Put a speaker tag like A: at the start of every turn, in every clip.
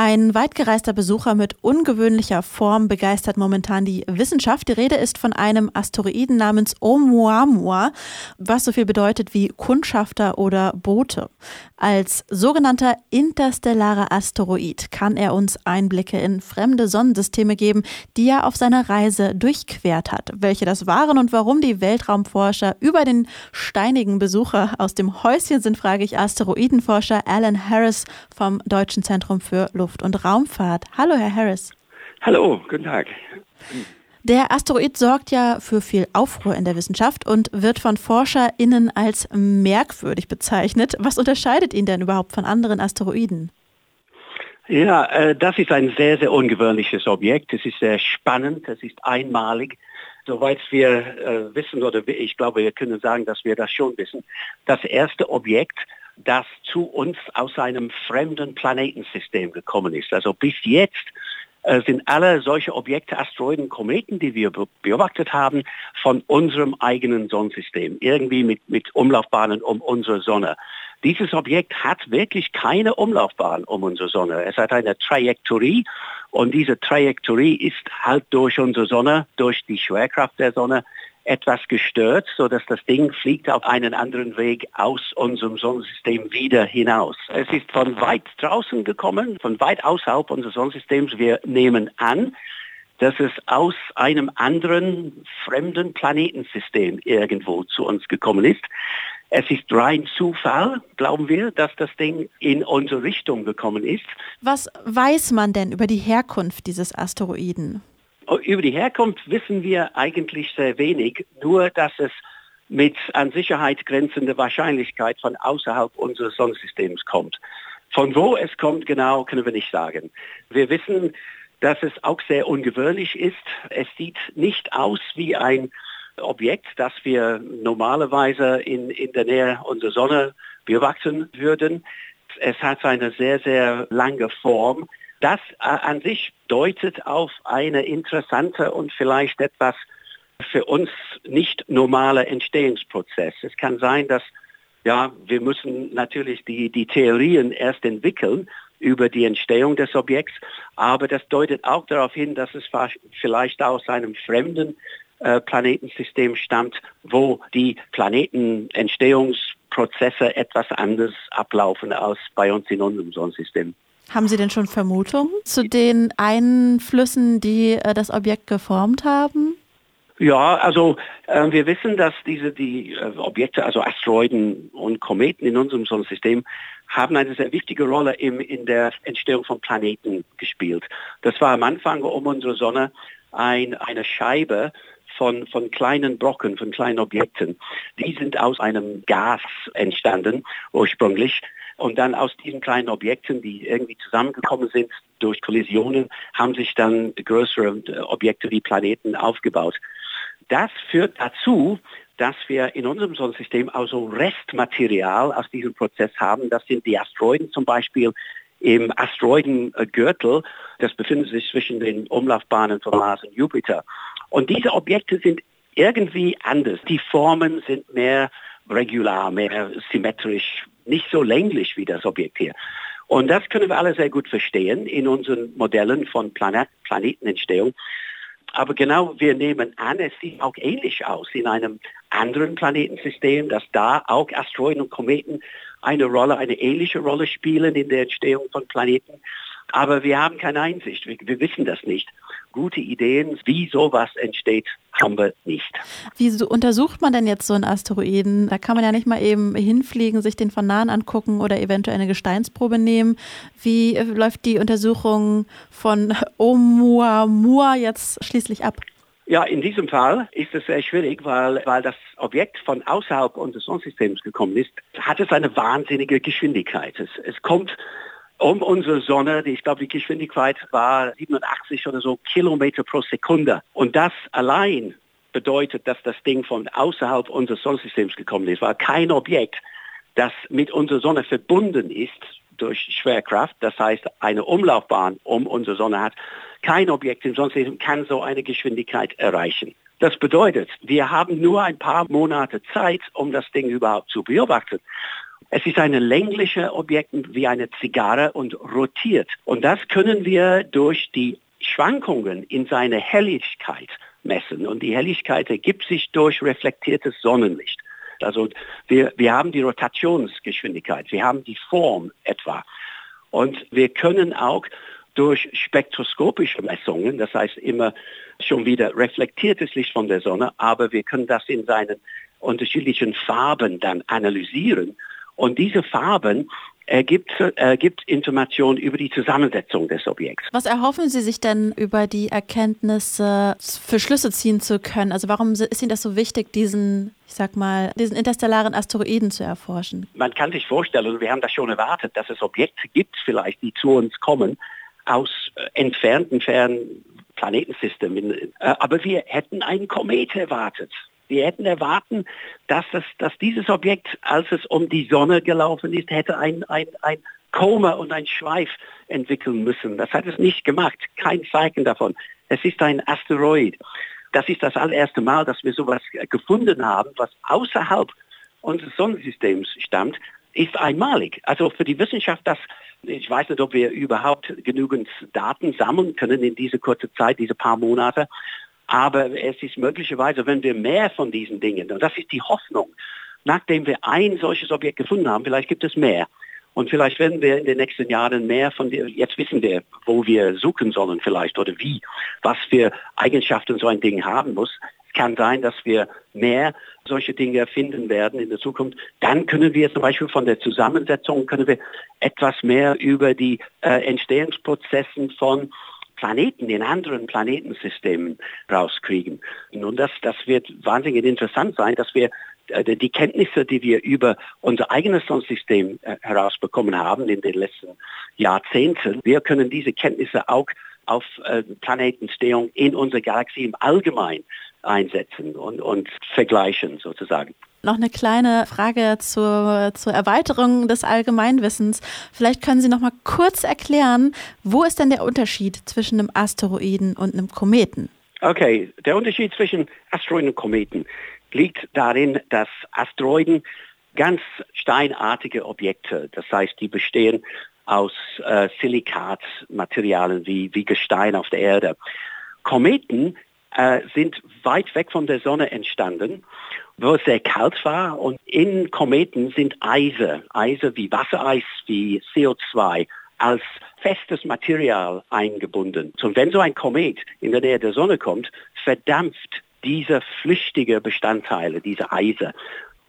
A: Ein weitgereister Besucher mit ungewöhnlicher Form begeistert momentan die Wissenschaft. Die Rede ist von einem Asteroiden namens Oumuamua, was so viel bedeutet wie Kundschafter oder Bote. Als sogenannter interstellarer Asteroid kann er uns Einblicke in fremde Sonnensysteme geben, die er auf seiner Reise durchquert hat. Welche das waren und warum die Weltraumforscher über den steinigen Besucher aus dem Häuschen sind, frage ich Asteroidenforscher Alan Harris vom Deutschen Zentrum für Luft Luft- und Raumfahrt. Hallo, Herr Harris.
B: Hallo, guten Tag.
A: Der Asteroid sorgt ja für viel Aufruhr in der Wissenschaft und wird von ForscherInnen als merkwürdig bezeichnet. Was unterscheidet ihn denn überhaupt von anderen Asteroiden?
B: Ja, äh, das ist ein sehr, sehr ungewöhnliches Objekt. Es ist sehr spannend, es ist einmalig. Soweit wir äh, wissen, oder ich glaube, wir können sagen, dass wir das schon wissen, das erste Objekt, das zu uns aus einem fremden Planetensystem gekommen ist. Also bis jetzt äh, sind alle solche Objekte, Asteroiden, Kometen, die wir beobachtet haben, von unserem eigenen Sonnensystem, irgendwie mit, mit Umlaufbahnen um unsere Sonne. Dieses Objekt hat wirklich keine Umlaufbahn um unsere Sonne. Es hat eine Trajektorie und diese Trajektorie ist halt durch unsere Sonne, durch die Schwerkraft der Sonne etwas gestört, sodass das Ding fliegt auf einen anderen Weg aus unserem Sonnensystem wieder hinaus. Es ist von weit draußen gekommen, von weit außerhalb unseres Sonnensystems. Wir nehmen an, dass es aus einem anderen fremden Planetensystem irgendwo zu uns gekommen ist. Es ist rein Zufall, glauben wir, dass das Ding in unsere Richtung gekommen ist.
A: Was weiß man denn über die Herkunft dieses Asteroiden?
B: Über die Herkunft wissen wir eigentlich sehr wenig, nur dass es mit an Sicherheit grenzender Wahrscheinlichkeit von außerhalb unseres Sonnensystems kommt. Von wo es kommt genau, können wir nicht sagen. Wir wissen, dass es auch sehr ungewöhnlich ist. Es sieht nicht aus wie ein Objekt, das wir normalerweise in, in der Nähe unserer Sonne beobachten würden. Es hat eine sehr, sehr lange Form. Das äh, an sich deutet auf eine interessante und vielleicht etwas für uns nicht normale Entstehungsprozess. Es kann sein, dass ja, wir müssen natürlich die, die Theorien erst entwickeln über die Entstehung des Objekts, aber das deutet auch darauf hin, dass es vielleicht aus einem fremden äh, Planetensystem stammt, wo die Planetenentstehungsprozesse etwas anders ablaufen als bei uns in unserem Sonnensystem.
A: Haben Sie denn schon Vermutungen zu den Einflüssen, die äh, das Objekt geformt haben?
B: Ja, also äh, wir wissen, dass diese die äh, Objekte, also Asteroiden und Kometen in unserem Sonnensystem, haben eine sehr wichtige Rolle im, in der Entstehung von Planeten gespielt. Das war am Anfang um unsere Sonne ein, eine Scheibe von, von kleinen Brocken, von kleinen Objekten. Die sind aus einem Gas entstanden ursprünglich und dann aus diesen kleinen Objekten, die irgendwie zusammengekommen sind durch Kollisionen, haben sich dann größere äh, Objekte wie Planeten aufgebaut. Das führt dazu, dass wir in unserem Sonnensystem also Restmaterial aus diesem Prozess haben. Das sind die Asteroiden zum Beispiel im Asteroidengürtel. Das befindet sich zwischen den Umlaufbahnen von Mars und Jupiter. Und diese Objekte sind irgendwie anders. Die Formen sind mehr regular, mehr symmetrisch, nicht so länglich wie das Objekt hier. Und das können wir alle sehr gut verstehen in unseren Modellen von Planet, Planetenentstehung. Aber genau, wir nehmen an, es sieht auch ähnlich aus in einem anderen Planetensystem, dass da auch Asteroiden und Kometen eine Rolle, eine ähnliche Rolle spielen in der Entstehung von Planeten. Aber wir haben keine Einsicht, wir, wir wissen das nicht. Gute Ideen, wie sowas entsteht, haben wir nicht.
A: Wie so untersucht man denn jetzt so einen Asteroiden? Da kann man ja nicht mal eben hinfliegen, sich den von nahen angucken oder eventuell eine Gesteinsprobe nehmen. Wie äh, läuft die Untersuchung von Oumuamua jetzt schließlich ab?
B: Ja, in diesem Fall ist es sehr schwierig, weil, weil das Objekt von außerhalb unseres Sonnensystems gekommen ist, hat es eine wahnsinnige Geschwindigkeit. Es, es kommt um unsere Sonne, ich glaube, die Geschwindigkeit war 87 oder so Kilometer pro Sekunde. Und das allein bedeutet, dass das Ding von außerhalb unseres Sonnensystems gekommen ist, weil kein Objekt, das mit unserer Sonne verbunden ist durch Schwerkraft, das heißt eine Umlaufbahn um unsere Sonne hat, kein Objekt im Sonnensystem kann so eine Geschwindigkeit erreichen. Das bedeutet, wir haben nur ein paar Monate Zeit, um das Ding überhaupt zu beobachten. Es ist ein längliches Objekt wie eine Zigarre und rotiert. Und das können wir durch die Schwankungen in seiner Helligkeit messen. Und die Helligkeit ergibt sich durch reflektiertes Sonnenlicht. Also wir, wir haben die Rotationsgeschwindigkeit, wir haben die Form etwa. Und wir können auch durch spektroskopische Messungen, das heißt immer schon wieder reflektiertes Licht von der Sonne, aber wir können das in seinen unterschiedlichen Farben dann analysieren. Und diese Farben ergibt, ergibt Informationen über die Zusammensetzung des Objekts.
A: Was erhoffen Sie sich denn über die Erkenntnisse für Schlüsse ziehen zu können? Also warum ist Ihnen das so wichtig, diesen, ich sag mal, diesen interstellaren Asteroiden zu erforschen?
B: Man kann sich vorstellen, wir haben das schon erwartet, dass es Objekte gibt vielleicht, die zu uns kommen, aus äh, entfernten, fernen Planetensystemen. Äh, aber wir hätten einen Komet erwartet. Wir hätten erwarten, dass, es, dass dieses Objekt, als es um die Sonne gelaufen ist, hätte ein, ein, ein Koma und ein Schweif entwickeln müssen. Das hat es nicht gemacht. Kein Zeichen davon. Es ist ein Asteroid. Das ist das allererste Mal, dass wir sowas gefunden haben, was außerhalb unseres Sonnensystems stammt, ist einmalig. Also für die Wissenschaft, das ich weiß nicht, ob wir überhaupt genügend Daten sammeln können in diese kurze Zeit, diese paar Monate. Aber es ist möglicherweise, wenn wir mehr von diesen Dingen, und das ist die Hoffnung, nachdem wir ein solches Objekt gefunden haben, vielleicht gibt es mehr. Und vielleicht werden wir in den nächsten Jahren mehr von dir, jetzt wissen wir, wo wir suchen sollen vielleicht oder wie, was für Eigenschaften so ein Ding haben muss. Es kann sein, dass wir mehr solche Dinge finden werden in der Zukunft. Dann können wir zum Beispiel von der Zusammensetzung, können wir etwas mehr über die äh, Entstehungsprozessen von Planeten in anderen Planetensystemen rauskriegen. Und das, das wird wahnsinnig interessant sein, dass wir äh, die Kenntnisse, die wir über unser eigenes Sonnensystem äh, herausbekommen haben in den letzten Jahrzehnten, wir können diese Kenntnisse auch auf äh, Planetenstehung in unserer Galaxie im Allgemeinen einsetzen und, und vergleichen sozusagen.
A: Noch eine kleine Frage zur, zur Erweiterung des Allgemeinwissens. Vielleicht können Sie noch mal kurz erklären, wo ist denn der Unterschied zwischen einem Asteroiden und einem Kometen?
B: Okay, der Unterschied zwischen Asteroiden und Kometen liegt darin, dass Asteroiden ganz steinartige Objekte, das heißt, die bestehen aus äh, Silikatmaterialien wie, wie Gestein auf der Erde. Kometen äh, sind weit weg von der Sonne entstanden, wo es sehr kalt war und in Kometen sind Eise, Eise wie Wassereis, wie CO2 als festes Material eingebunden. Und wenn so ein Komet in der Nähe der Sonne kommt, verdampft diese flüchtige Bestandteile, diese Eise.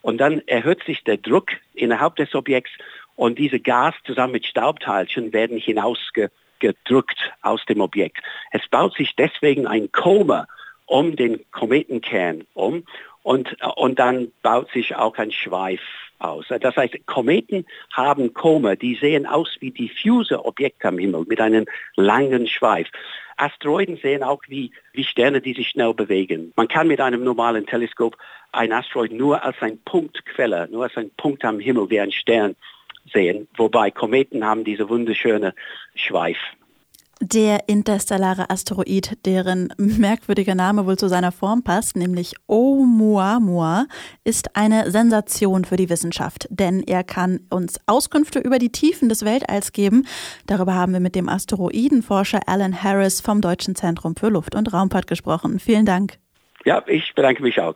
B: Und dann erhöht sich der Druck innerhalb des Objekts und diese Gas zusammen mit Staubteilchen werden hinausgedrückt aus dem Objekt. Es baut sich deswegen ein Koma um den Kometenkern um und, und dann baut sich auch ein Schweif aus. Das heißt, Kometen haben Koma, die sehen aus wie diffuse Objekte am Himmel mit einem langen Schweif. Asteroiden sehen auch wie, wie Sterne, die sich schnell bewegen. Man kann mit einem normalen Teleskop ein Asteroid nur als ein Punktquelle, nur als ein Punkt am Himmel wie ein Stern sehen, wobei Kometen haben diese wunderschöne Schweif.
A: Der interstellare Asteroid, deren merkwürdiger Name wohl zu seiner Form passt, nämlich Oumuamua, ist eine Sensation für die Wissenschaft, denn er kann uns Auskünfte über die Tiefen des Weltalls geben. Darüber haben wir mit dem Asteroidenforscher Alan Harris vom Deutschen Zentrum für Luft- und Raumfahrt gesprochen. Vielen Dank.
B: Ja, ich bedanke mich auch.